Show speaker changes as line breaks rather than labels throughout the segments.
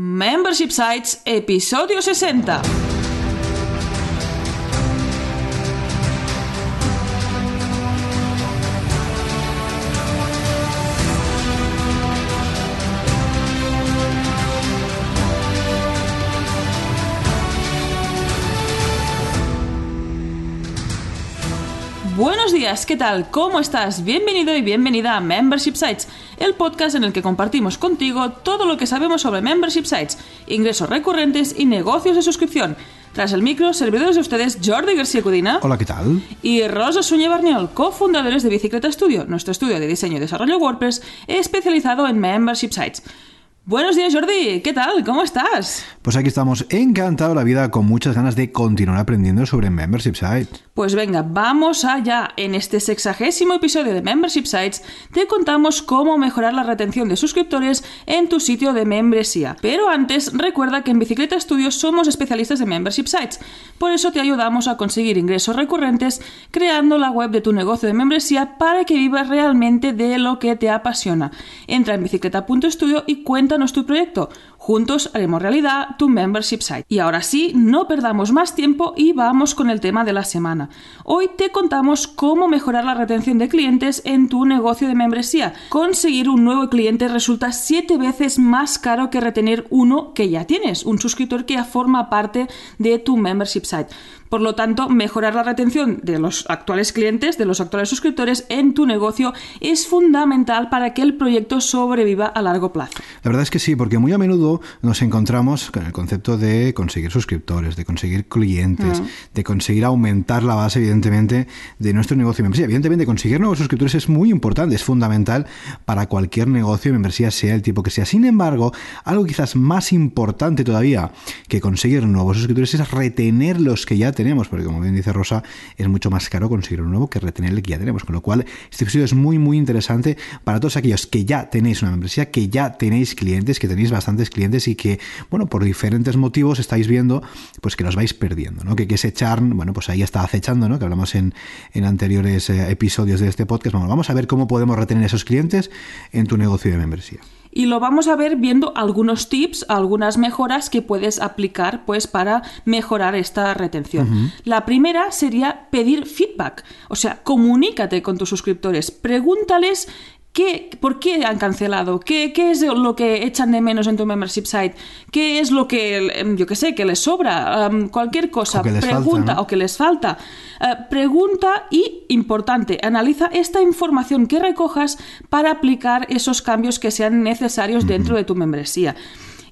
Membership Sites, episodio 60. Días, ¿qué tal? ¿Cómo estás? Bienvenido y bienvenida a Membership Sites, el podcast en el que compartimos contigo todo lo que sabemos sobre Membership Sites, ingresos recurrentes y negocios de suscripción. Tras el micro, servidores de ustedes Jordi García Cudina.
Hola, ¿qué tal?
Y Rosa Suñé Barniol, cofundadores de Bicicleta Studio, nuestro estudio de diseño y desarrollo WordPress especializado en Membership Sites. Buenos días, Jordi. ¿Qué tal? ¿Cómo estás?
Pues aquí estamos encantado la vida con muchas ganas de continuar aprendiendo sobre Membership Sites.
Pues venga, vamos allá. En este sexagésimo episodio de Membership Sites te contamos cómo mejorar la retención de suscriptores en tu sitio de membresía. Pero antes, recuerda que en Bicicleta Studios somos especialistas de Membership Sites. Por eso te ayudamos a conseguir ingresos recurrentes creando la web de tu negocio de membresía para que vivas realmente de lo que te apasiona. Entra en bicicleta.studio y tu proyecto. Juntos haremos realidad tu membership site. Y ahora sí, no perdamos más tiempo y vamos con el tema de la semana. Hoy te contamos cómo mejorar la retención de clientes en tu negocio de membresía. Conseguir un nuevo cliente resulta siete veces más caro que retener uno que ya tienes, un suscriptor que ya forma parte de tu membership site. Por lo tanto, mejorar la retención de los actuales clientes, de los actuales suscriptores en tu negocio es fundamental para que el proyecto sobreviva a largo plazo.
La verdad es que sí, porque muy a menudo nos encontramos con el concepto de conseguir suscriptores, de conseguir clientes, de conseguir aumentar la base, evidentemente, de nuestro negocio de membresía. Evidentemente, conseguir nuevos suscriptores es muy importante, es fundamental para cualquier negocio de membresía, sea el tipo que sea. Sin embargo, algo quizás más importante todavía que conseguir nuevos suscriptores es retener los que ya tenemos, porque como bien dice Rosa, es mucho más caro conseguir un nuevo que retener el que ya tenemos. Con lo cual, este episodio es muy, muy interesante para todos aquellos que ya tenéis una membresía, que ya tenéis clientes, que tenéis bastantes clientes y que, bueno, por diferentes motivos estáis viendo pues que los vais perdiendo, ¿no? Que, que ese charn, bueno, pues ahí está acechando, ¿no? Que hablamos en, en anteriores eh, episodios de este podcast. vamos a ver cómo podemos retener esos clientes en tu negocio de membresía
y lo vamos a ver viendo algunos tips, algunas mejoras que puedes aplicar pues para mejorar esta retención. La primera sería pedir feedback, o sea, comunícate con tus suscriptores, pregúntales ¿Por qué han cancelado? ¿Qué, es lo que echan de menos en tu membership site? ¿Qué es lo que, em, yo qué sé, que les sobra? cualquier cosa, pregunta o que les falta. Eh, pregunta y, importante, analiza esta información que recojas para aplicar esos cambios que sean necesarios dentro de tu membresía.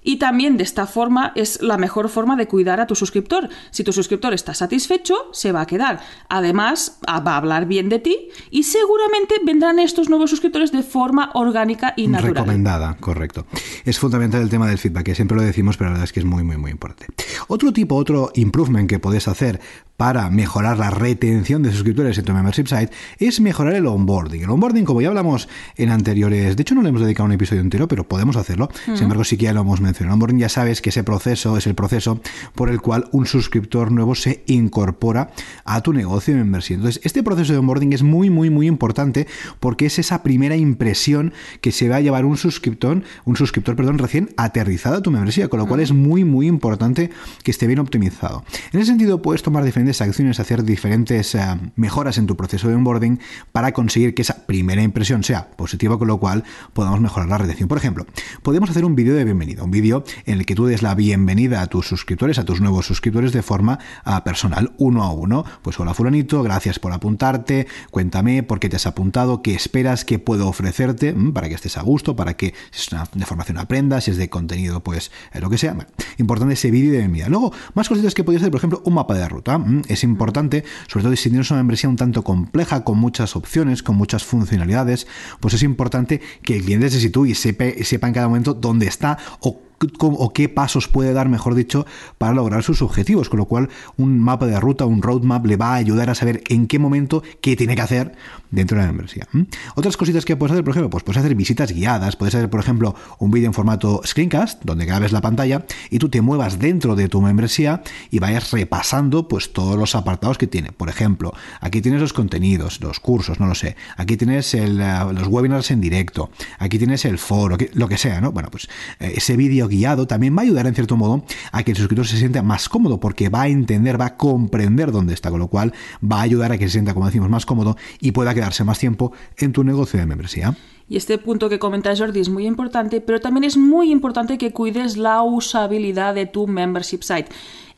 Y también de esta forma es la mejor forma de cuidar a tu suscriptor. Si tu suscriptor está satisfecho, se va a quedar. Además, va a hablar bien de ti y seguramente vendrán estos nuevos suscriptores de forma orgánica y natural.
Recomendada, correcto. Es fundamental el tema del feedback, que siempre lo decimos, pero la verdad es que es muy, muy, muy importante. Otro tipo, otro improvement que puedes hacer para mejorar la retención de suscriptores en tu membership site es mejorar el onboarding. El onboarding, como ya hablamos en anteriores, de hecho no le hemos dedicado un episodio entero, pero podemos hacerlo. Sin embargo, sí que ya lo hemos mencionado. El onboarding ya sabes que ese proceso es el proceso por el cual un suscriptor nuevo se incorpora a tu negocio de membresía. Entonces, este proceso de onboarding es muy, muy, muy importante porque es esa primera impresión que se va a llevar un suscriptor, un suscriptor, perdón, recién aterrizado a tu membresía, con lo cual es muy, muy importante que esté bien optimizado. En ese sentido, puedes tomar diferentes acciones, hacer diferentes eh, mejoras en tu proceso de onboarding para conseguir que esa primera impresión sea positiva, con lo cual podamos mejorar la retención. Por ejemplo, podemos hacer un vídeo de bienvenida, un vídeo en el que tú des la bienvenida a tus suscriptores, a tus nuevos suscriptores de forma ah, personal, uno a uno. Pues hola fulanito, gracias por apuntarte, cuéntame por qué te has apuntado, qué esperas, qué puedo ofrecerte mm, para que estés a gusto, para que si es una de formación aprendas, si es de contenido, pues eh, lo que sea. importante ese vídeo de bienvenida. Luego, más cositas que podéis hacer, por ejemplo, un mapa de ruta. Mm, es importante, sobre todo si tienes una membresía un tanto compleja, con muchas opciones, con muchas funcionalidades, pues es importante que el cliente se sitúe y sepa, sepa en cada momento dónde está o o qué pasos puede dar, mejor dicho, para lograr sus objetivos. Con lo cual, un mapa de ruta, un roadmap, le va a ayudar a saber en qué momento qué tiene que hacer dentro de la membresía. Otras cositas que puedes hacer, por ejemplo, pues puedes hacer visitas guiadas, puedes hacer, por ejemplo, un vídeo en formato screencast, donde grabes la pantalla y tú te muevas dentro de tu membresía y vayas repasando pues todos los apartados que tiene. Por ejemplo, aquí tienes los contenidos, los cursos, no lo sé. Aquí tienes el, eh, los webinars en directo. Aquí tienes el foro, lo que sea, ¿no? Bueno, pues eh, ese vídeo guiado también va a ayudar en cierto modo a que el suscriptor se sienta más cómodo porque va a entender, va a comprender dónde está, con lo cual va a ayudar a que se sienta, como decimos, más cómodo y pueda quedarse más tiempo en tu negocio de membresía.
Y este punto que comenta Jordi es muy importante, pero también es muy importante que cuides la usabilidad de tu membership site.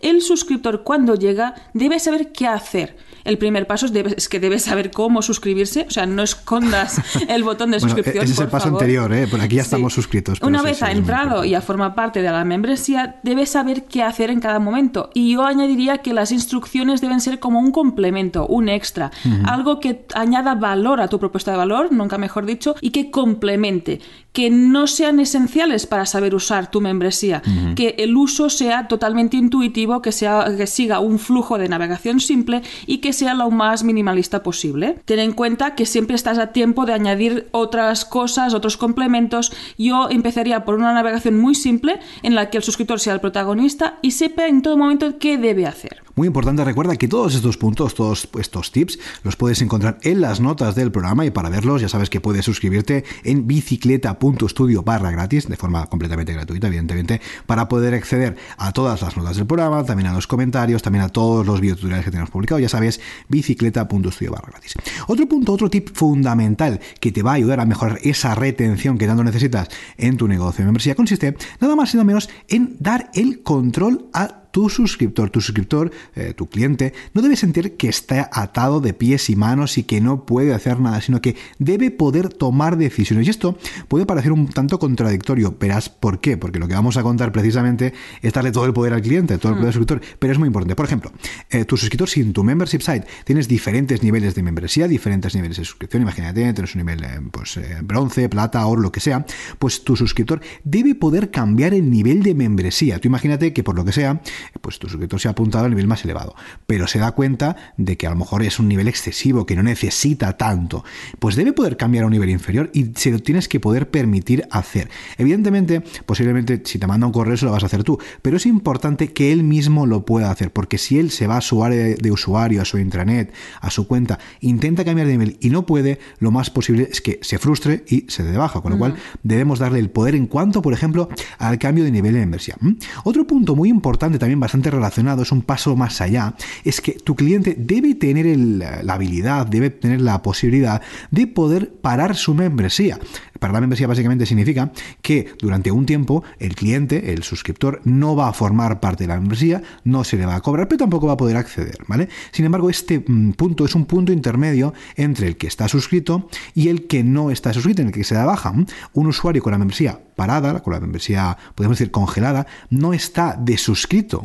El suscriptor cuando llega debe saber qué hacer el primer paso es, que debes saber cómo suscribirse, o sea, no escondas el botón de suscripción.
ese es el paso anterior, ¿eh? por aquí ya estamos suscritos.
Una vez ha entrado y ha formado parte de la membresía, debes saber qué hacer en cada momento. Y yo añadiría que las instrucciones deben ser como un complemento, un extra, algo que añada valor a tu propuesta de valor, nunca mejor dicho, y que complemente, que no sean esenciales para saber usar tu membresía, que el uso sea totalmente intuitivo, que, sea, que siga un flujo de navegación simple y que sea lo más minimalista posible. Ten en cuenta que siempre estás a tiempo de añadir otras cosas, otros complementos. Yo empezaría por una navegación muy simple en la que el suscriptor sea el protagonista y sepa en todo momento qué debe hacer.
Muy importante, recuerda que todos estos puntos, todos estos tips, los puedes encontrar en las notas del programa y para verlos ya sabes que puedes suscribirte en bicicleta.studio barra gratis, de forma completamente gratuita, evidentemente, para poder acceder a todas las notas del programa, también a los comentarios, también a todos los videotutoriales que tenemos publicados, ya sabes, bicicleta.studio barra gratis. Otro punto, otro tip fundamental que te va a ayudar a mejorar esa retención que tanto necesitas en tu negocio de membresía consiste nada más y nada menos en dar el control a tu suscriptor, tu suscriptor, eh, tu cliente, no debe sentir que está atado de pies y manos y que no puede hacer nada, sino que debe poder tomar decisiones. Y esto puede parecer un tanto contradictorio, verás por qué, porque lo que vamos a contar precisamente es darle todo el poder al cliente, todo el poder al mm. suscriptor, pero es muy importante. Por ejemplo, eh, tu suscriptor, si en tu membership site tienes diferentes niveles de membresía, diferentes niveles de suscripción, imagínate, tienes un nivel eh, pues, bronce, plata, oro, lo que sea, pues tu suscriptor debe poder cambiar el nivel de membresía. Tú imagínate que por lo que sea, pues tu suscriptor se ha apuntado al nivel más elevado, pero se da cuenta de que a lo mejor es un nivel excesivo, que no necesita tanto, pues debe poder cambiar a un nivel inferior y se lo tienes que poder permitir hacer. Evidentemente, posiblemente si te manda un correo eso lo vas a hacer tú, pero es importante que él mismo lo pueda hacer, porque si él se va a su área de usuario, a su intranet, a su cuenta, intenta cambiar de nivel y no puede, lo más posible es que se frustre y se dé de baja, con lo cual debemos darle el poder en cuanto, por ejemplo, al cambio de nivel de inversión. Otro punto muy importante también bastante relacionado, es un paso más allá, es que tu cliente debe tener la habilidad, debe tener la posibilidad de poder parar su membresía. Para la membresía básicamente significa que durante un tiempo el cliente, el suscriptor, no va a formar parte de la membresía, no se le va a cobrar, pero tampoco va a poder acceder, ¿vale? Sin embargo, este mm, punto es un punto intermedio entre el que está suscrito y el que no está suscrito, en el que se da baja. Un usuario con la membresía parada, con la membresía, podemos decir, congelada, no está desuscrito.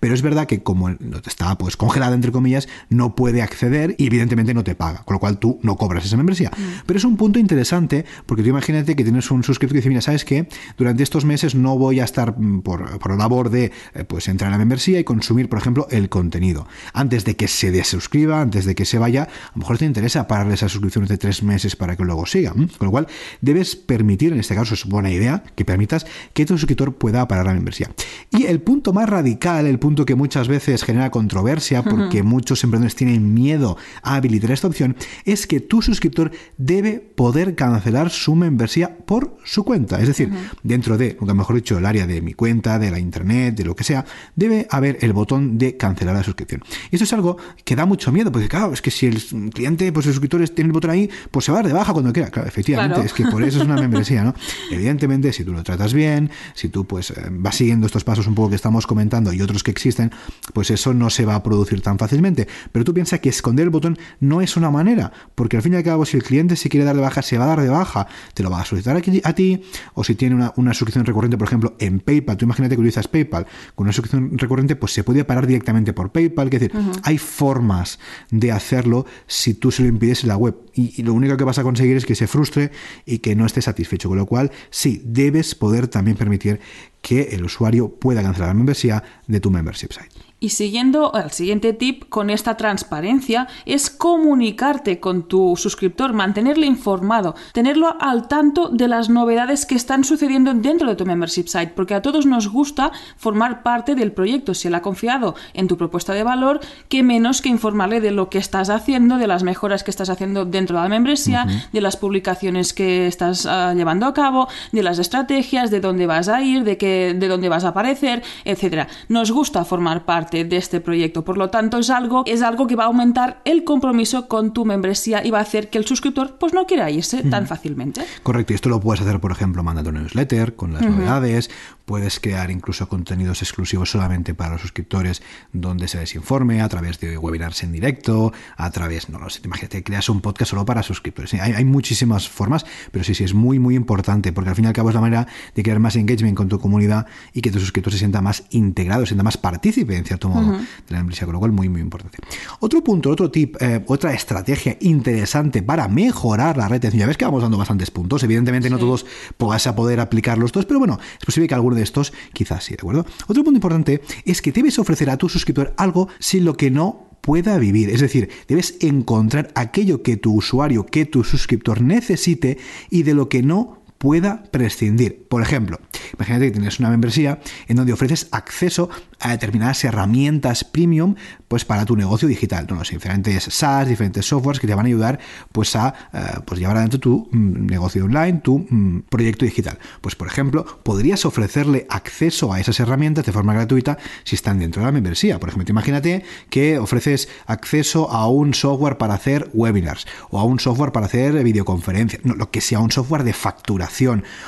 Pero es verdad que como está pues congelada, entre comillas, no puede acceder y evidentemente no te paga, con lo cual tú no cobras esa membresía. Mm. Pero es un punto interesante porque tú imagínate que tienes un suscriptor que dice, mira, ¿sabes qué? Durante estos meses no voy a estar mm, por, por labor de eh, pues entrar a la membresía y consumir, por ejemplo, el contenido. Antes de que se desuscriba, antes de que se vaya, a lo mejor te interesa pararle esas suscripciones de tres meses para que luego siga. Con lo cual, debes permitir, en este caso es buena idea, que permitas que tu suscriptor pueda parar la membresía. Y el punto más radical, el punto que muchas veces genera controversia porque muchos emprendedores tienen miedo a habilitar esta opción, es que tu suscriptor debe poder cancelar su membresía por su cuenta. Es decir, dentro de, nunca mejor dicho, el área de mi cuenta, de la internet, de lo que sea, debe haber el botón de cancelar la suscripción. Y esto es algo que da mucho miedo, porque claro, es que si el cliente, pues el suscriptor tiene el botón ahí, pues se va a dar de baja cuando quiera. Claro, efectivamente, es que por eso es una membresía, ¿no? Evidentemente, si tú lo tratas bien, si tú pues eh, vas siguiendo estos pasos un poco que estamos comentando y otros que existen, pues eso no se va a producir tan fácilmente. Pero tú piensas que esconder el botón no es una manera, porque al fin y al cabo si el cliente se quiere dar de baja, se va a dar de baja, te lo va a solicitar a ti, o si tiene una, una suscripción recurrente, por ejemplo, en PayPal, tú imagínate que utilizas PayPal. Con una suscripción recurrente, pues se puede parar directamente por PayPal, es decir, hay formas de hacerlo si tú se lo impides en la web. Y, lo único que vas a conseguir es que se frustre y que no esté satisfecho. Con lo cual, sí, debes poder también permitir que el usuario pueda cancelar la membresía de tu membership site.
Y siguiendo el siguiente tip con esta transparencia es comunicarte con tu suscriptor, mantenerle informado, tenerlo al tanto de las novedades que están sucediendo dentro de tu membership site, porque a todos nos gusta formar parte del proyecto. Si él ha confiado en tu propuesta de valor, qué menos que informarle de lo que estás haciendo, de las mejoras que estás haciendo dentro de la membresía, de las publicaciones que estás ah, llevando a cabo, de las estrategias, de dónde vas a ir, de qué de dónde vas a aparecer, etcétera. Nos gusta formar parte de este proyecto, por lo tanto es algo, es algo que va a aumentar el compromiso con tu membresía y va a hacer que el suscriptor pues no quiera irse tan fácilmente.
Correcto, y esto lo puedes hacer, por ejemplo, mandando un newsletter con las novedades, puedes crear incluso contenidos exclusivos solamente para los suscriptores donde se les informe a través de webinars en directo, a través, no lo sé, imagínate, creas un podcast solo para suscriptores. Hay, hay muchísimas formas, pero sí, sí, es muy, muy importante, porque al fin y al cabo es la manera de crear más engagement con tu comunidad y que tu suscriptor se sienta más integrado, se sienta más partícipe, en cierto modo, de la membresía, con lo cual muy, muy importante. Otro punto, otro tip, eh, otra estrategia interesante para mejorar la retención. Ya ves que vamos dando bastantes puntos, evidentemente no todos vas a poder aplicarlos todos, pero bueno, es posible que alguno de estos quizás sí, ¿de acuerdo? Otro punto importante es que debes ofrecer a tu suscriptor algo sin lo que no pueda vivir. Es decir, debes encontrar aquello que tu usuario, que tu suscriptor necesite y de lo que no pueda prescindir. Por ejemplo, imagínate que tienes una membresía en donde ofreces acceso a determinadas herramientas premium pues para tu negocio digital. ¿no? Los diferentes SaaS, diferentes softwares que te van a ayudar pues a eh, pues llevar adelante tu mm, negocio online, tu mm, proyecto digital. Pues por ejemplo, podrías ofrecerle acceso a esas herramientas de forma gratuita si están dentro de la membresía. Por ejemplo, imagínate que ofreces acceso a un software para hacer webinars o a un software para hacer videoconferencias, no, lo que sea, un software de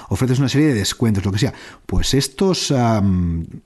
ofreces una serie de descuentos, lo que sea. Pues estos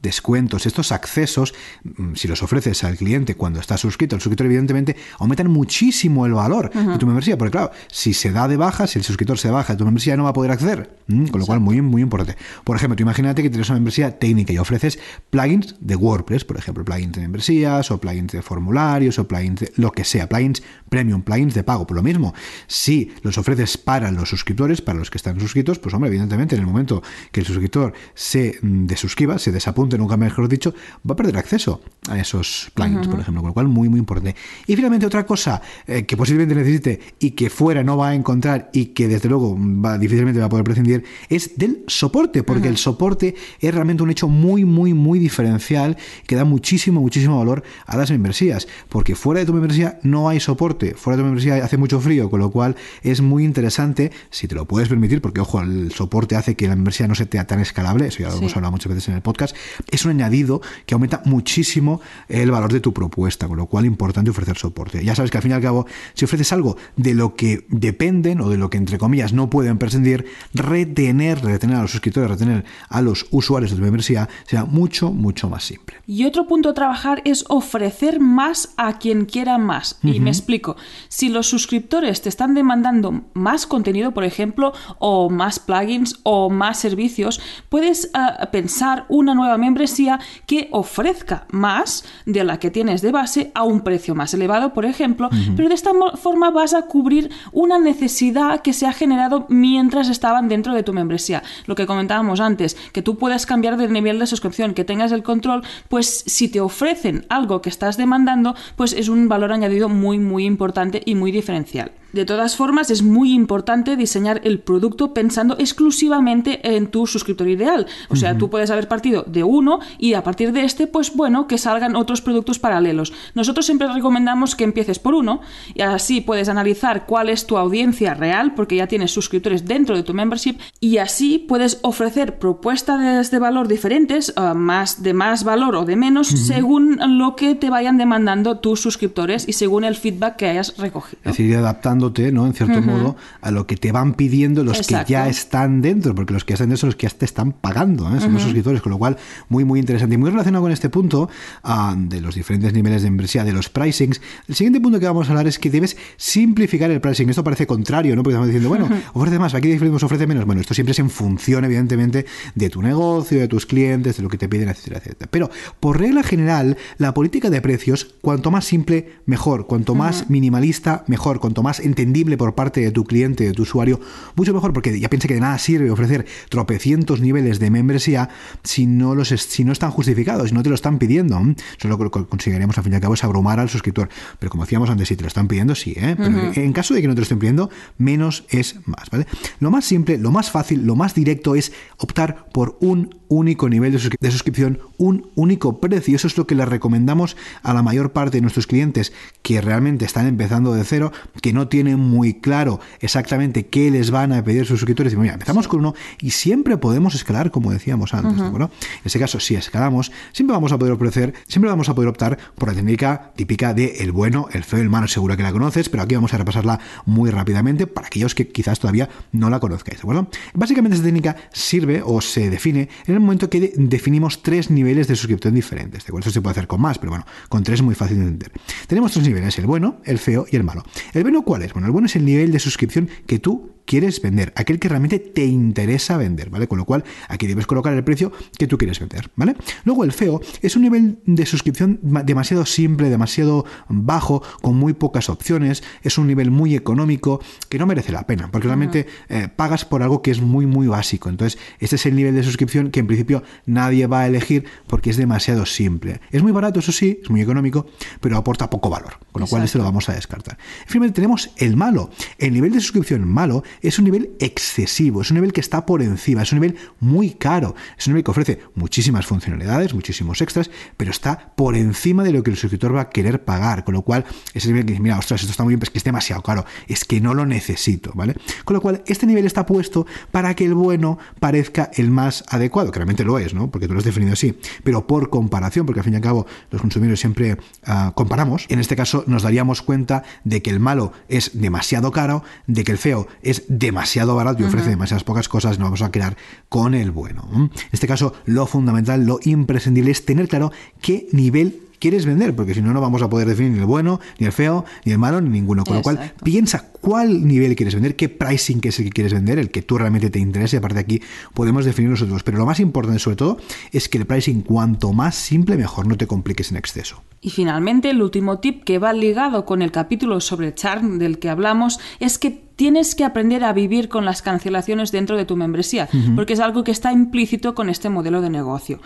descuentos, estos accesos, mm, si los ofreces al cliente cuando está suscrito, el suscriptor evidentemente aumentan muchísimo el valor de tu membresía, porque claro, si se da de baja, si el suscriptor se baja, tu membresía no va a poder acceder, con lo cual muy, muy importante. Por ejemplo, imagínate que tienes una membresía técnica y ofreces plugins de WordPress, por ejemplo, plugins de membresías o plugins de formularios o plugins de lo que sea, plugins premium, plugins de pago, por lo mismo. Si los ofreces para los suscriptores, para los que están suscritos, pues hombre, evidentemente en el momento que el suscriptor se desuscriba, se desapunte, nunca mejor dicho, va a perder acceso a esos plugins, por ejemplo, con lo cual muy, muy importante. Y finalmente otra cosa eh, que posiblemente necesite y que fuera no va a encontrar y que desde luego va, difícilmente va a poder prescindir es del soporte, porque el soporte es realmente un hecho muy, muy, muy diferencial que da muchísimo, muchísimo valor a las membresías, porque fuera de tu membresía no hay soporte, fuera de tu membresía hace mucho frío, con lo cual es muy interesante, si te lo puedes permitir, porque ojo, el soporte hace que la membresía no sea tan escalable, eso ya lo hemos hablado muchas veces en el podcast, es un añadido que aumenta muchísimo el valor de tu propuesta, con lo cual es importante ofrecer soporte. Ya sabes que al fin y al cabo, si ofreces algo de lo que dependen o de lo que entre comillas no pueden prescindir, retener, retener a los suscriptores, retener a los usuarios de tu membresía será mucho, mucho más simple.
Y otro punto a trabajar es ofrecer más a quien quiera más. Y me explico. Si los suscriptores te están demandando más contenido, por ejemplo, o más plugins o más servicios, puedes ah, pensar una nueva membresía que ofrezca más de la que tienes de base a un precio más elevado, por ejemplo, pero de esta forma vas a cubrir una necesidad que se ha generado mientras estaban dentro de tu membresía. Lo que comentábamos antes, que tú puedas cambiar de nivel de suscripción, que tengas el control, pues si te ofrecen algo que estás demandando, pues es un valor añadido muy, muy importante y muy diferencial. De todas formas, es muy importante diseñar el producto pensando exclusivamente en tu suscriptor ideal. O sea, tú puedes haber partido de uno y a partir de este, pues bueno, que salgan otros productos paralelos. Nosotros siempre recomendamos que empieces por uno y así puedes analizar cuál es tu audiencia real, porque ya tienes suscriptores dentro de tu membership y así puedes ofrecer propuestas de valor diferentes, eh, más de más valor o de menos, según lo que te vayan demandando tus suscriptores y según el feedback que hayas recogido.
Es decir, adaptando ¿no? En cierto modo, a lo que te van pidiendo los que ya están dentro, porque los que están dentro son los que ya te están pagando, ¿eh? son los suscriptores, con lo cual, muy, muy interesante. Y muy relacionado con este punto ah, de los diferentes niveles de membresía, de los pricings, el siguiente punto que vamos a hablar es que debes simplificar el pricing. Esto parece contrario, ¿no? Porque estamos diciendo, bueno, ofrece más, aquí decimos ofrece menos. Bueno, esto siempre es en función, evidentemente, de tu negocio, de tus clientes, de lo que te piden, etcétera, etcétera. Pero, por regla general, la política de precios, cuanto más simple, mejor. Cuanto más minimalista, mejor. Cuanto más entendible por parte de tu cliente, de tu usuario, mucho mejor, porque ya piensa que de nada sirve ofrecer tropecientos niveles de membresía si no, los, si no están justificados, si no te lo están pidiendo. Solo lo que conseguiremos al fin y al cabo es abrumar al suscriptor. Pero como decíamos antes, si te lo están pidiendo, sí, ¿eh? Pero en caso de que no te lo estén pidiendo, menos es más, ¿vale? Lo más simple, lo más fácil, lo más directo es optar por un único nivel de, suscripción, un único precio. Eso es lo que le recomendamos a la mayor parte de nuestros clientes que realmente están empezando de cero, que no tienen tienen muy claro exactamente qué les van a pedir sus suscriptores, y mira, empezamos con uno y siempre podemos escalar, como decíamos antes, En este caso, si escalamos, siempre vamos a poder ofrecer, siempre vamos a poder optar por la técnica típica de el bueno, el feo, el malo, seguro que la conoces, pero aquí vamos a repasarla muy rápidamente para aquellos que quizás todavía no la conozcáis, ¿de acuerdo? Básicamente esta técnica sirve o se define en el momento que definimos tres niveles de suscripción diferentes, ¿de acuerdo? Esto se puede hacer con más, pero bueno, con tres es muy fácil de entender. Tenemos tres niveles, el bueno, el feo y el malo. ¿El bueno cuál es? Bueno, el bueno es el nivel de suscripción que tú quieres vender, aquel que realmente te interesa vender, ¿vale? Con lo cual aquí debes colocar el precio que tú quieres vender, ¿vale? Luego el feo es un nivel de suscripción demasiado simple, demasiado bajo, con muy pocas opciones, es un nivel muy económico que no merece la pena, porque realmente eh, pagas por algo que es muy, muy básico. Entonces, este es el nivel de suscripción que en principio nadie va a elegir porque es demasiado simple. Es muy barato, eso sí, es muy económico, pero aporta poco valor, con lo cual este lo vamos a descartar. Finalmente tenemos el malo. El nivel de suscripción malo es un nivel excesivo, es un nivel que está por encima, es un nivel muy caro, es un nivel que ofrece muchísimas funcionalidades, muchísimos extras, pero está por encima de lo que el suscriptor va a querer pagar, con lo cual es el nivel que dice, mira, ostras, esto está muy bien, pero es que es demasiado caro, es que no lo necesito, ¿vale? Con lo cual, este nivel está puesto para que el bueno parezca el más adecuado, que realmente lo es, ¿no? Porque tú lo has definido así, pero por comparación, porque al fin y al cabo los consumidores siempre ah, comparamos, en este caso nos daríamos cuenta de que el malo es demasiado caro, de que el feo es demasiado barato y ofrece demasiadas pocas cosas, nos vamos a quedar con el bueno. En este caso, lo fundamental, lo imprescindible es tener claro qué nivel quieres vender, porque si no, no vamos a poder definir ni el bueno, ni el feo, ni el malo, ni ninguno. Con lo cual, piensa cuál nivel quieres vender, qué pricing es el que quieres vender, el que tú realmente te interesa, y aparte de aquí podemos definir nosotros. Pero lo más importante, sobre todo, es que el pricing, cuanto más simple, mejor, no te compliques en exceso.
Y finalmente, el último tip que va ligado con el capítulo sobre charm del que hablamos es que tienes que aprender a vivir con las cancelaciones dentro de tu membresía, porque es algo que está implícito con este modelo de negocio.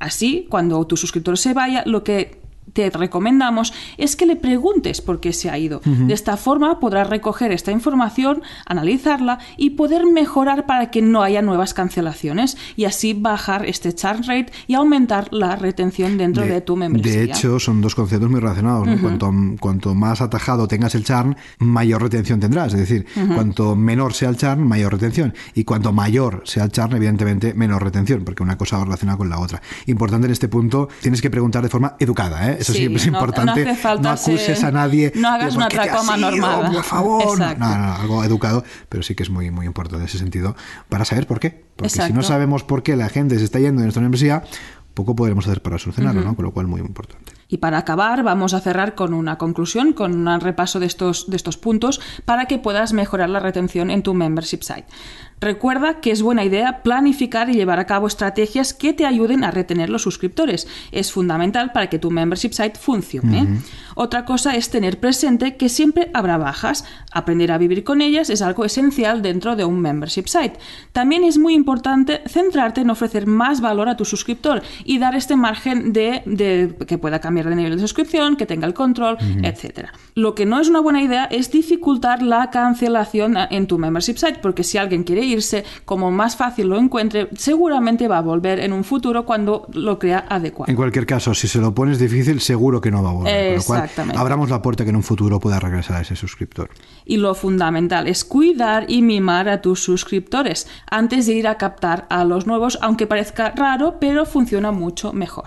Así, cuando tu suscriptor se vaya, lo que te recomendamos es que le preguntes por qué se ha ido. De esta forma podrás recoger esta información, analizarla y poder mejorar para que no haya nuevas cancelaciones y así bajar este churn rate y aumentar la retención dentro de, tu membresía.
De hecho, son dos conceptos muy relacionados. cuanto, cuanto, más atajado tengas el churn, mayor retención tendrás. Es decir, cuanto menor sea el churn, mayor retención. Y cuanto mayor sea el churn, evidentemente, menor retención, porque una cosa va relacionada con la otra. Importante en este punto, tienes que preguntar de forma educada. ¿eh? Eso siempre es importante. No, acuses a nadie.
No hagas una tracoma normal.
Por favor. No, no, algo educado, pero sí que es muy, muy importante en ese sentido para saber por qué. Porque si no sabemos por qué la gente se está yendo de nuestra universidad, poco podremos hacer para solucionarlo, ¿no? Con lo cual, muy importante.
Y para acabar, vamos a cerrar con una conclusión, con un repaso de estos, de estos puntos para que puedas mejorar la retención en tu membership site. Recuerda que es buena idea planificar y llevar a cabo estrategias que te ayuden a retener los suscriptores. Es fundamental para que tu membership site funcione. Otra cosa es tener presente que siempre habrá bajas. Aprender a vivir con ellas es algo esencial dentro de un membership site. También es muy importante centrarte en ofrecer más valor a tu suscriptor y dar este margen de, que pueda cambiar de nivel de suscripción, que tenga el control, etc. Lo que no es una buena idea es dificultar la cancelación en tu membership site, porque si alguien quiere irse, como más fácil lo encuentre, seguramente va a volver en un futuro cuando lo crea adecuado.
En cualquier caso, si se lo pones difícil, seguro que no va a volver. Exactamente. abramos la puerta que en un futuro pueda regresar a ese suscriptor.
Y lo fundamental es cuidar y mimar a tus suscriptores antes de ir a captar a los nuevos, aunque parezca raro, pero funciona mucho mejor.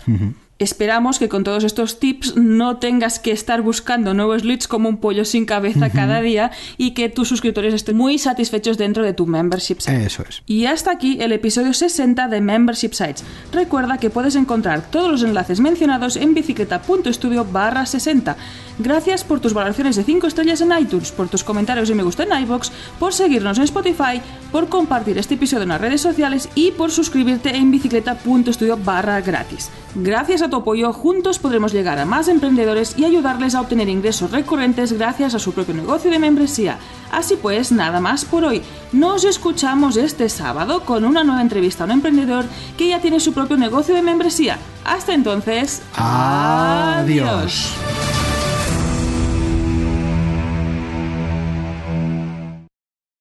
Esperamos que con todos estos tips no tengas que estar buscando nuevos leads como un pollo sin cabeza cada día y que tus suscriptores estén muy satisfechos dentro de tu membership site.
Eso es.
Y hasta aquí el episodio 60 de Membership Sites. Recuerda que puedes encontrar todos los enlaces mencionados en bicicleta.studio barra 60. Gracias por tus valoraciones de 5 estrellas en iTunes, por tus comentarios y me gusta en iVoox, por seguirnos en Spotify, por compartir este episodio en las redes sociales y por suscribirte en bicicleta.studio barra gratis. Gracias a tu apoyo, juntos podremos llegar a más emprendedores y ayudarles a obtener ingresos recurrentes gracias a su propio negocio de membresía. Así pues, nada más por hoy. Nos escuchamos este sábado con una nueva entrevista a un emprendedor que ya tiene su propio negocio de membresía. Hasta entonces,
adiós.